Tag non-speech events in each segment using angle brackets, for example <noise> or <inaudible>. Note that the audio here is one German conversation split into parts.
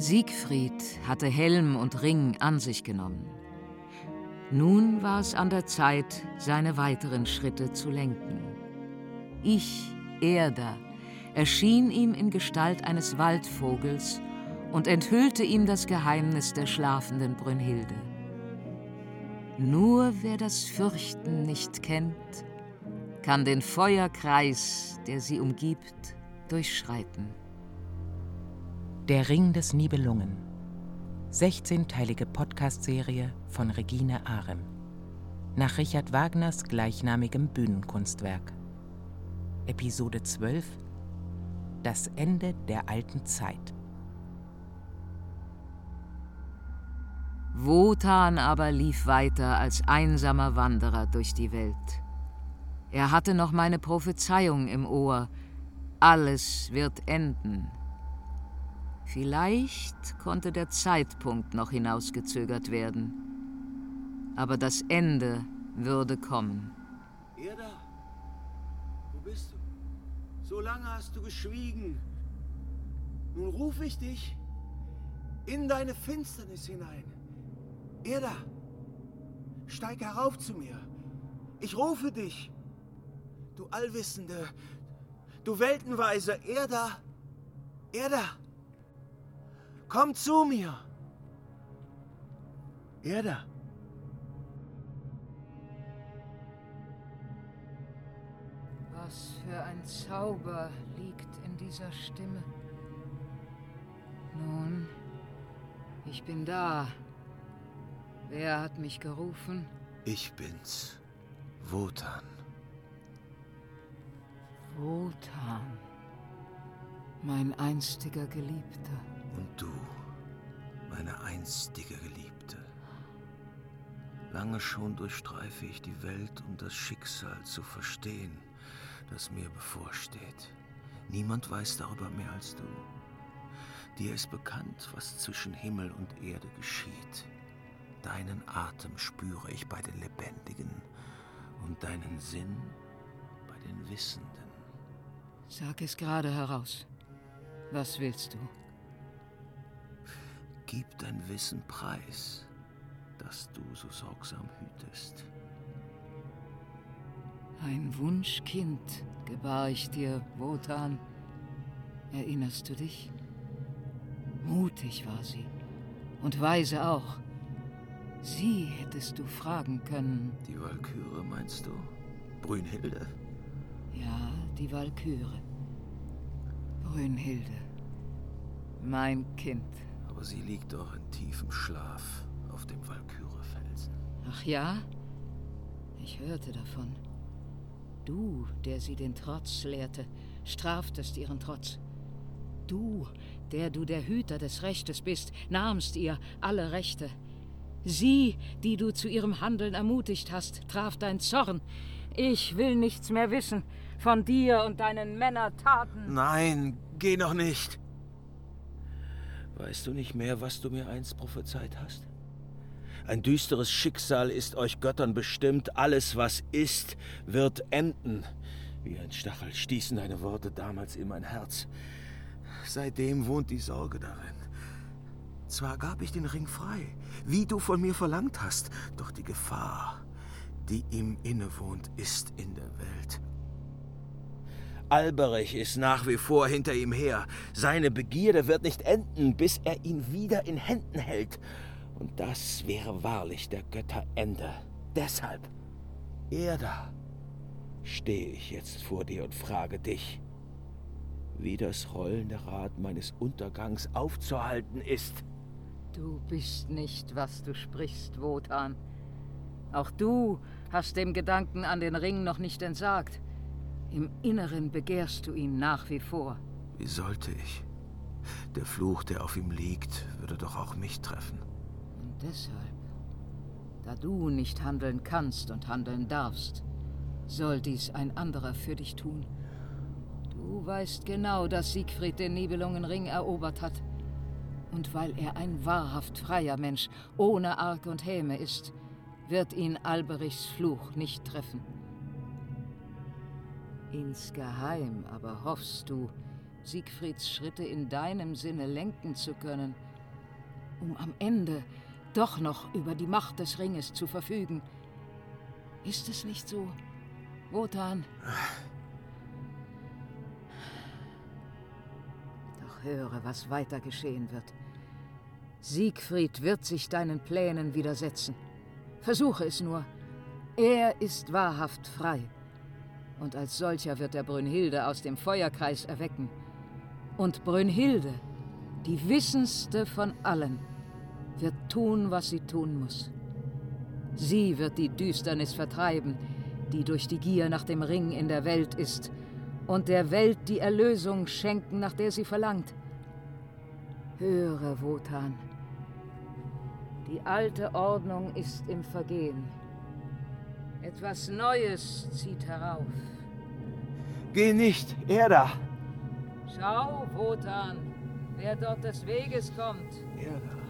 Siegfried hatte Helm und Ring an sich genommen. Nun war es an der Zeit, seine weiteren Schritte zu lenken. Ich, Erda, erschien ihm in Gestalt eines Waldvogels und enthüllte ihm das Geheimnis der schlafenden Brünnhilde. Nur wer das Fürchten nicht kennt, kann den Feuerkreis, der sie umgibt, durchschreiten. Der Ring des Nibelungen. 16-teilige Podcast-Serie von Regine Arem. Nach Richard Wagners gleichnamigem Bühnenkunstwerk. Episode 12 Das Ende der alten Zeit. Wotan aber lief weiter als einsamer Wanderer durch die Welt. Er hatte noch meine Prophezeiung im Ohr. Alles wird enden. Vielleicht konnte der Zeitpunkt noch hinausgezögert werden. Aber das Ende würde kommen. Erda, wo bist du? So lange hast du geschwiegen. Nun rufe ich dich in deine Finsternis hinein. Erda, steig herauf zu mir. Ich rufe dich. Du Allwissende, du Weltenweiser, Erda, Erda, komm zu mir. Erda. Was für ein Zauber liegt in dieser Stimme. Nun, ich bin da. Wer hat mich gerufen? Ich bin's, Wotan. Wotan, mein einstiger Geliebter. Und du, meine einstige Geliebte. Lange schon durchstreife ich die Welt, um das Schicksal zu verstehen, das mir bevorsteht. Niemand weiß darüber mehr als du. Dir ist bekannt, was zwischen Himmel und Erde geschieht. Deinen Atem spüre ich bei den Lebendigen und deinen Sinn bei den Wissenden. Sag es gerade heraus. Was willst du? Gib dein Wissen preis, das du so sorgsam hütest. Ein Wunschkind gebar ich dir, Wotan. Erinnerst du dich? Mutig war sie und weise auch. Sie hättest du fragen können. Die Walküre meinst du? Brünnhilde? Ja, die Walküre. Brünnhilde. Mein Kind. Aber sie liegt doch in tiefem Schlaf auf dem Walkürefelsen. Ach ja? Ich hörte davon. Du, der sie den Trotz lehrte, straftest ihren Trotz. Du, der du der Hüter des Rechtes bist, nahmst ihr alle Rechte. Sie, die du zu ihrem Handeln ermutigt hast, traf dein Zorn. Ich will nichts mehr wissen von dir und deinen Männertaten. Nein, geh noch nicht. Weißt du nicht mehr, was du mir einst prophezeit hast? Ein düsteres Schicksal ist euch Göttern bestimmt. Alles, was ist, wird enden. Wie ein Stachel stießen deine Worte damals in mein Herz. Seitdem wohnt die Sorge darin. Zwar gab ich den Ring frei, wie du von mir verlangt hast, doch die Gefahr, die ihm innewohnt, ist in der Welt. Alberich ist nach wie vor hinter ihm her. Seine Begierde wird nicht enden, bis er ihn wieder in Händen hält. Und das wäre wahrlich der Götter Ende. Deshalb, Erda, stehe ich jetzt vor dir und frage dich, wie das rollende Rad meines Untergangs aufzuhalten ist. Du bist nicht, was du sprichst, Wotan. Auch du hast dem Gedanken an den Ring noch nicht entsagt. Im Inneren begehrst du ihn nach wie vor. Wie sollte ich? Der Fluch, der auf ihm liegt, würde doch auch mich treffen. Und deshalb, da du nicht handeln kannst und handeln darfst, soll dies ein anderer für dich tun. Du weißt genau, dass Siegfried den Nibelungenring erobert hat. Und weil er ein wahrhaft freier Mensch ohne Arg und Häme ist, wird ihn Alberichs Fluch nicht treffen. Insgeheim aber hoffst du, Siegfrieds Schritte in deinem Sinne lenken zu können um am Ende doch noch über die Macht des Ringes zu verfügen. Ist es nicht so, Wotan? Doch höre, was weiter geschehen wird. Siegfried wird sich deinen Plänen widersetzen. Versuche es nur. Er ist wahrhaft frei. Und als solcher wird er Brünnhilde aus dem Feuerkreis erwecken. Und Brünnhilde, die wissendste von allen, wird tun, was sie tun muss. Sie wird die Düsternis vertreiben, die durch die Gier nach dem Ring in der Welt ist, und der Welt die Erlösung schenken, nach der sie verlangt. Höre, Wotan. Die alte Ordnung ist im Vergehen. Etwas Neues zieht herauf. Geh nicht, er da. Schau, Wotan, wer dort des Weges kommt. Er da.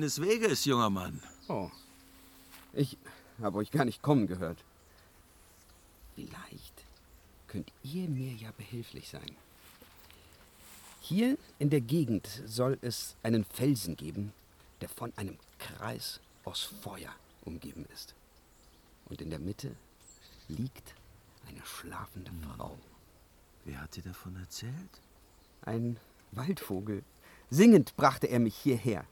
Des Weges, junger Mann? Oh. Ich habe euch gar nicht kommen gehört. Vielleicht könnt ihr mir ja behilflich sein. Hier in der Gegend soll es einen Felsen geben, der von einem Kreis aus Feuer umgeben ist. Und in der Mitte liegt eine schlafende Frau. Wer hat dir davon erzählt? Ein Waldvogel. Singend brachte er mich hierher.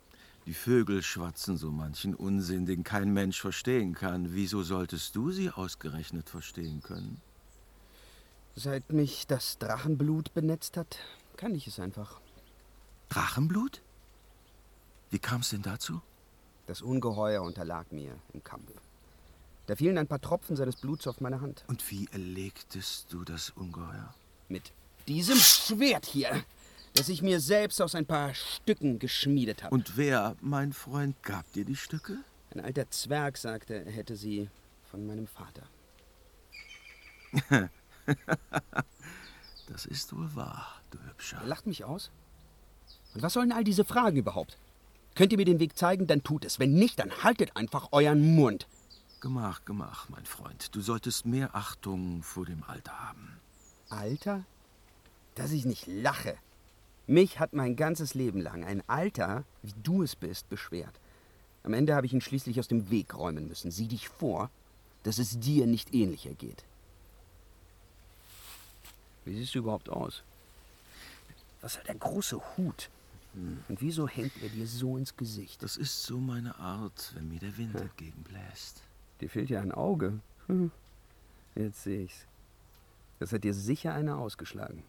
Die Vögel schwatzen so manchen Unsinn, den kein Mensch verstehen kann. Wieso solltest du sie ausgerechnet verstehen können? Seit mich das Drachenblut benetzt hat, kann ich es einfach. Drachenblut? Wie kam es denn dazu? Das Ungeheuer unterlag mir im Kampf. Da fielen ein paar Tropfen seines Bluts auf meine Hand. Und wie erlegtest du das Ungeheuer? Mit diesem Schwert hier, das ich mir selbst aus ein paar Stücken geschmiedet habe. Und wer, mein Freund, gab dir die Stücke? Ein alter Zwerg sagte, er hätte sie von meinem Vater. <laughs> Das ist wohl wahr, du Hübscher. Er lacht mich aus. Und was sollen all diese Fragen überhaupt? Könnt ihr mir den Weg zeigen, dann tut es. Wenn nicht, dann haltet einfach euren Mund. Gemach, gemach, mein Freund. Du solltest mehr Achtung vor dem Alter haben. Alter? Dass ich nicht lache. Mich hat mein ganzes Leben lang ein Alter, wie du es bist, beschwert. Am Ende habe ich ihn schließlich aus dem Weg räumen müssen. Sieh dich vor, dass es dir nicht ähnlicher geht. Wie siehst du überhaupt aus? Was hat der große Hut? Und wieso hängt er dir so ins Gesicht? Das ist so meine Art, wenn mir der Wind entgegenbläst. Dir fehlt ja ein Auge. Hm. Jetzt sehe ich's. Das hat dir sicher einer ausgeschlagen.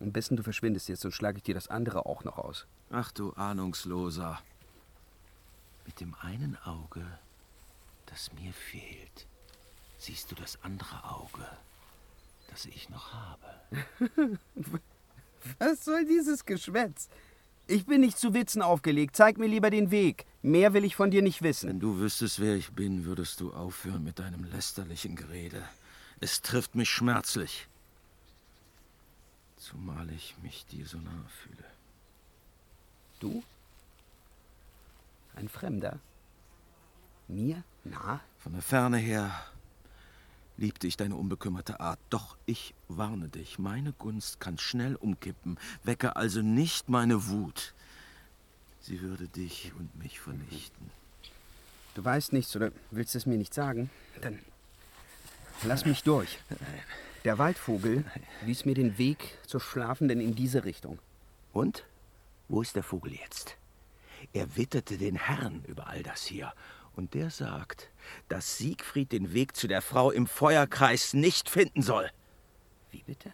Am besten du verschwindest jetzt, sonst schlage ich dir das andere auch noch aus. Ach du Ahnungsloser. Mit dem einen Auge, das mir fehlt, siehst du das andere Auge, das ich noch habe. <laughs> Was soll dieses Geschwätz? Ich bin nicht zu Witzen aufgelegt. Zeig mir lieber den Weg. Mehr will ich von dir nicht wissen. Wenn du wüsstest, wer ich bin, würdest du aufhören mit deinem lästerlichen Gerede. Es trifft mich schmerzlich. Zumal ich mich dir so nahe fühle. Du? Ein Fremder? Mir? Na? Von der Ferne her liebte ich deine unbekümmerte Art. Doch ich warne dich, meine Gunst kann schnell umkippen. Wecke also nicht meine Wut. Sie würde dich und mich vernichten. Du weißt nichts oder willst es mir nicht sagen? Dann lass mich durch. Der Waldvogel wies mir den Weg zur Schlafenden in diese Richtung. Und? Wo ist der Vogel jetzt? Er witterte den Herrn über all das hier. Und der sagt, dass Siegfried den Weg zu der Frau im Feuerkreis nicht finden soll. Wie bitte?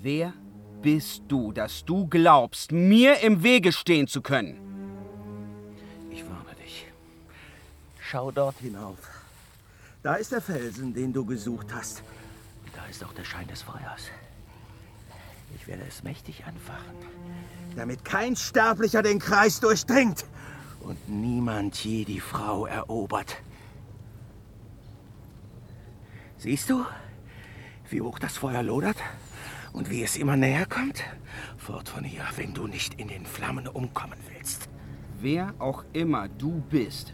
Wer bist du, dass du glaubst, mir im Wege stehen zu können? Ich warne dich. Schau dort hinauf. Da ist der Felsen, den du gesucht hast. Da ist auch der Schein des Feuers. Ich werde es mächtig anfachen, damit kein Sterblicher den Kreis durchdringt und niemand je die Frau erobert. Siehst du, wie hoch das Feuer lodert? Und wie es immer näher kommt, fort von hier, wenn du nicht in den Flammen umkommen willst. Wer auch immer du bist,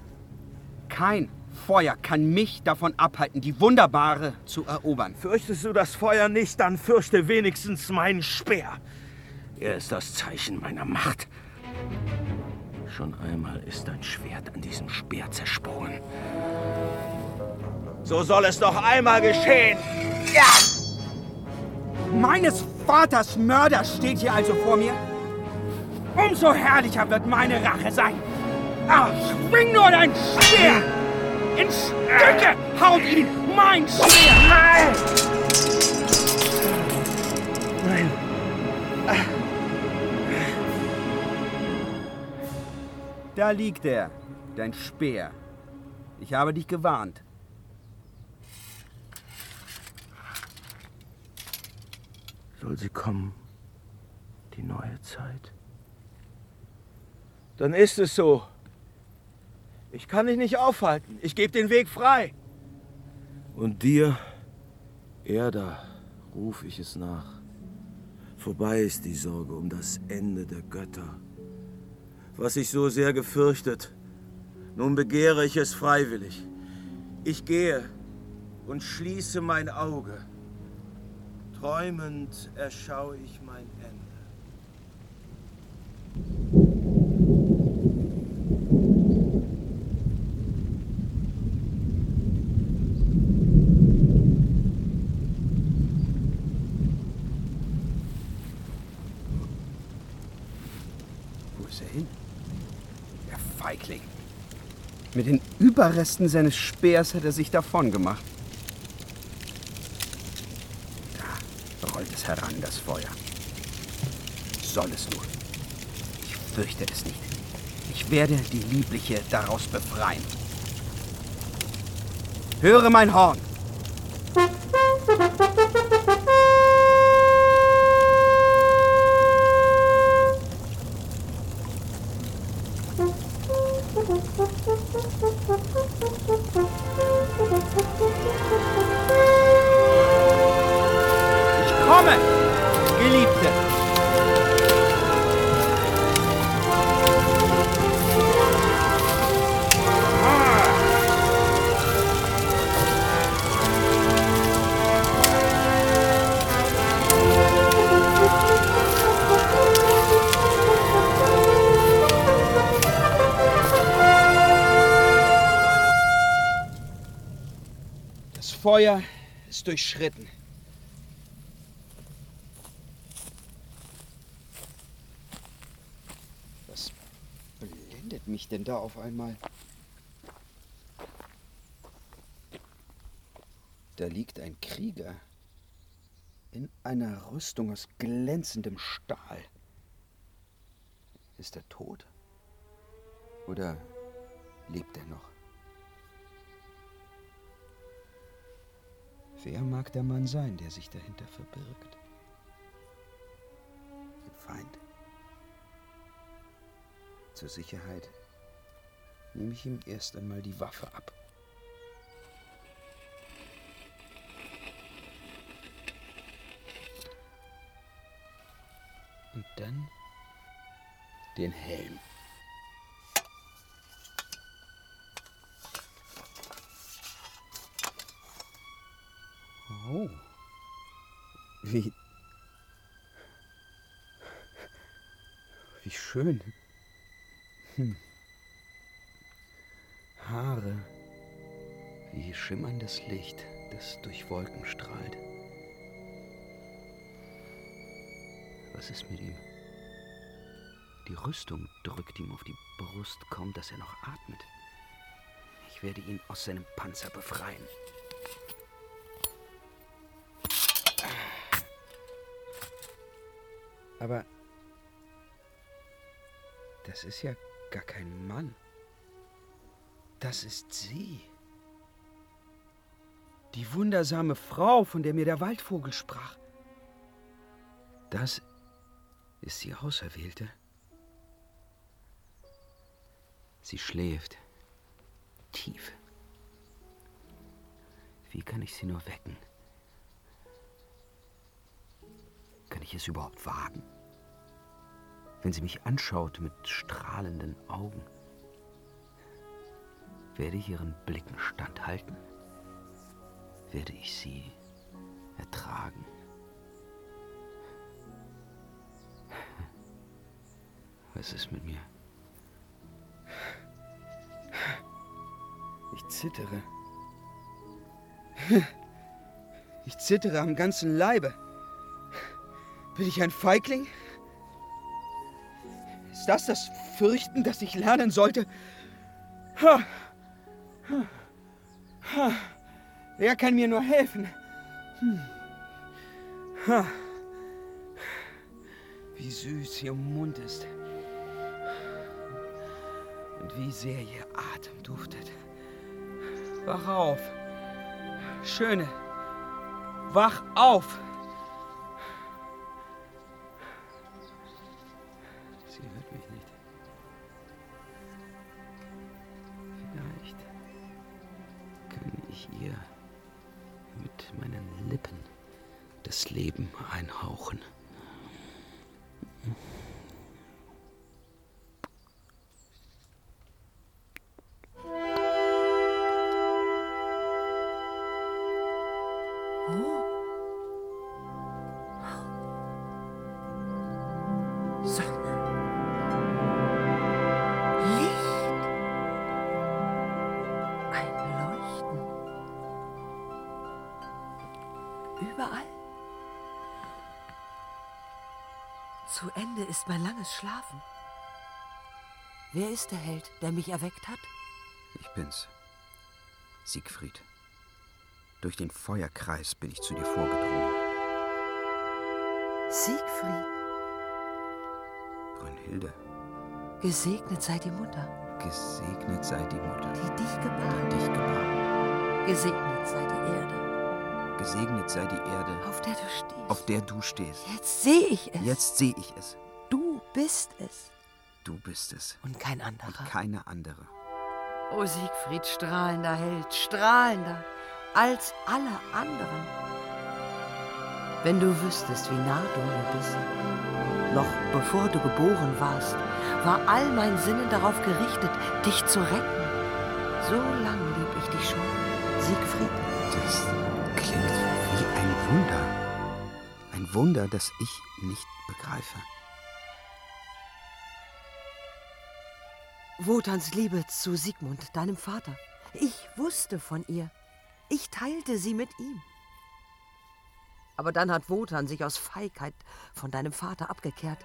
kein Feuer kann mich davon abhalten, die Wunderbare zu erobern. Fürchtest du das Feuer nicht, dann fürchte wenigstens meinen Speer. Er ist das Zeichen meiner Macht. Schon einmal ist dein Schwert an diesem Speer zersprungen. So soll es noch einmal geschehen. Ja! Meines Vaters Mörder steht hier also vor mir. Umso herrlicher wird meine Rache sein. Ah, schwing nur dein Speer! In Stücke haut ihn mein Speer! Nein! Nein. Da liegt er, dein Speer. Ich habe dich gewarnt. Soll sie kommen, die neue Zeit? Dann ist es so. Ich kann dich nicht aufhalten. Ich gebe den Weg frei. Und dir, Erda, ruf ich es nach. Vorbei ist die Sorge um das Ende der Götter. Was ich so sehr gefürchtet, nun begehre ich es freiwillig. Ich gehe und schließe mein Auge. Träumend erschaue ich mein Ende. Wo ist er hin? Der Feigling. Mit den Überresten seines Speers hat er sich davon gemacht. Da rollt es heran, das Feuer. Soll es nur. Ich fürchte es nicht. Ich werde die Liebliche daraus befreien. Höre mein Horn. Feuer ist durchschritten. Was blendet mich denn da auf einmal? Da liegt ein Krieger in einer Rüstung aus glänzendem Stahl. Ist er tot? Oder lebt er noch? Wer mag der Mann sein, der sich dahinter verbirgt? Ein Feind. Zur Sicherheit nehme ich ihm erst einmal die Waffe ab. Und dann den Helm. Oh. Wie. Wie schön. Hm. Haare. Wie schimmerndes Licht, das durch Wolken strahlt. Was ist mit ihm? Die Rüstung drückt ihm auf die Brust, kaum dass er noch atmet. Ich werde ihn aus seinem Panzer befreien. Aber das ist ja gar kein Mann. Das ist sie. Die wundersame Frau, von der mir der Waldvogel sprach. Das ist die Auserwählte. Sie schläft. Tief. Wie kann ich sie nur wecken? ich es überhaupt wagen? Wenn sie mich anschaut mit strahlenden Augen, werde ich ihren Blicken standhalten? Werde ich sie ertragen? Was ist mit mir? Ich zittere. Ich zittere am ganzen Leibe. Bin ich ein Feigling? Ist das das Fürchten, das ich lernen sollte? Ha. Ha. Ha. Wer kann mir nur helfen? Hm. Ha. Wie süß ihr Mund ist. Und wie sehr ihr Atem duftet. Wach auf. Schöne. Wach auf. Das Leben einhauchen. Zu Ende ist mein langes Schlafen. Wer ist der Held, der mich erweckt hat? Ich bin's. Siegfried. Durch den Feuerkreis bin ich zu dir vorgedrungen. Siegfried. Brünnhilde, Gesegnet sei die Mutter, gesegnet sei die Mutter, die dich gebar. die dich gebar. Gesegnet sei die Erde, Gesegnet sei die Erde, auf der du stehst. Auf der du stehst. Jetzt sehe ich es. Jetzt sehe ich es. Du bist es Du bist es. und kein anderer. Keine andere. O Siegfried, strahlender Held, strahlender als alle anderen. Wenn du wüsstest, wie nah du mir bist. Noch bevor du geboren warst, war all mein Sinnen darauf gerichtet, dich zu retten. So lang lieb ich dich schon, Siegfried. Das klingt wie ein Wunder. Ein Wunder, das ich nicht begreife. Wotans Liebe zu Sigmund, deinem Vater. Ich wusste von ihr. Ich teilte sie mit ihm. Aber dann hat Wotan sich aus Feigheit von deinem Vater abgekehrt.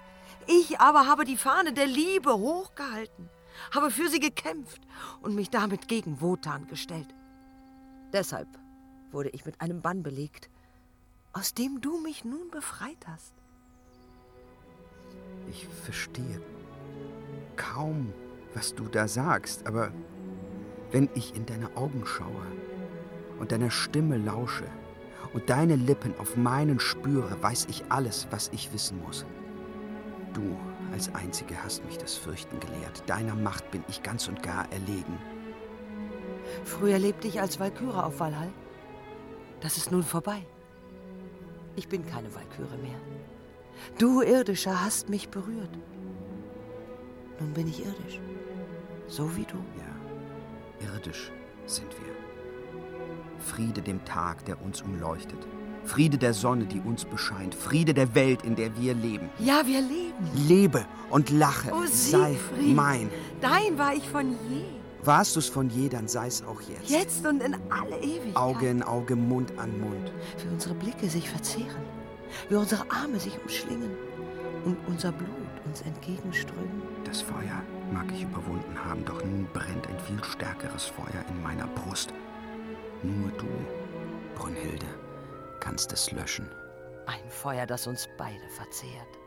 Ich aber habe die Fahne der Liebe hochgehalten, habe für sie gekämpft und mich damit gegen Wotan gestellt. Deshalb wurde ich mit einem Bann belegt, aus dem du mich nun befreit hast. Ich verstehe kaum, was du da sagst, aber wenn ich in deine Augen schaue und deiner Stimme lausche und deine Lippen auf meinen spüre, weiß ich alles, was ich wissen muss. Du als Einzige hast mich das Fürchten gelehrt. Deiner Macht bin ich ganz und gar erlegen. Früher lebte ich als Walküre auf Valhall. Das ist nun vorbei. Ich bin keine Walküre mehr. Du, Irdischer, hast mich berührt. Nun bin ich irdisch. So wie du. Ja, irdisch sind wir. Friede dem Tag, der uns umleuchtet. Friede der Sonne, die uns bescheint. Friede der Welt, in der wir leben. Ja, wir leben. Lebe und lache. Oh, sei Siegfried. mein. Dein war ich von je. Warst du's von je, dann sei's auch jetzt. Jetzt und in alle Ewigkeit. Auge in Auge, Mund an Mund. Wie unsere Blicke sich verzehren. Wie unsere Arme sich umschlingen. Und unser Blut uns entgegenströmen. Das Feuer mag ich überwunden haben, doch nun brennt ein viel stärkeres Feuer in meiner Brust. Nur du, Brünnhilde, kannst es löschen. Ein Feuer, das uns beide verzehrt.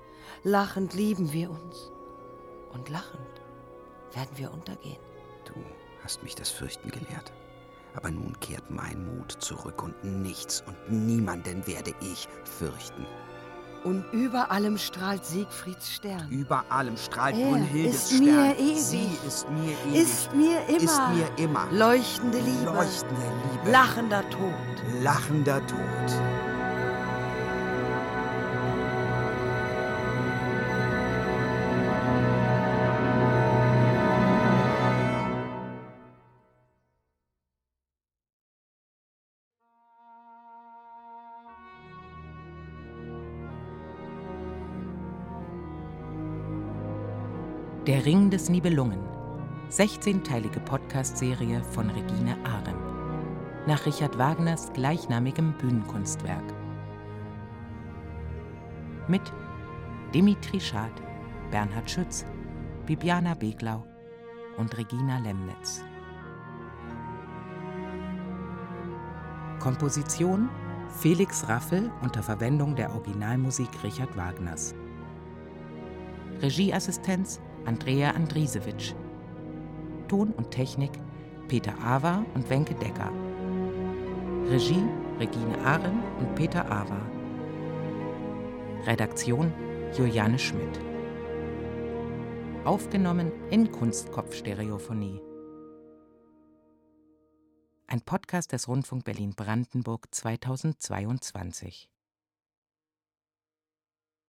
Lachend lieben wir uns. Und lachend werden wir untergehen. Du hast mich das Fürchten gelehrt. Aber nun kehrt mein Mut zurück und nichts und niemanden werde ich fürchten. Und über allem strahlt Siegfrieds Stern. Über allem strahlt Er Brünnhildes ist mir Stern. ewig. Sie ist mir ewig. Ist mir immer. Ist mir immer. Leuchtende Liebe. Leuchtende Liebe. Lachender Tod. Lachender Tod. Der Ring des Nibelungen. 16-teilige Podcast-Serie von Regine Ahren. Nach Richard Wagners gleichnamigem Bühnenkunstwerk. Mit Dimitri Schad, Bernhard Schütz, Bibiana Beglau und Regina Lemnitz. Komposition Felix Raffel unter Verwendung der Originalmusik Richard Wagners. Regieassistenz Andrea Andrisewitsch. Ton und Technik Peter Awa und Wenke Decker. Regie Regine Ahren und Peter Awa. Redaktion Juliane Schmidt. Aufgenommen in Kunstkopfstereophonie. Ein Podcast des Rundfunk Berlin-Brandenburg 2022.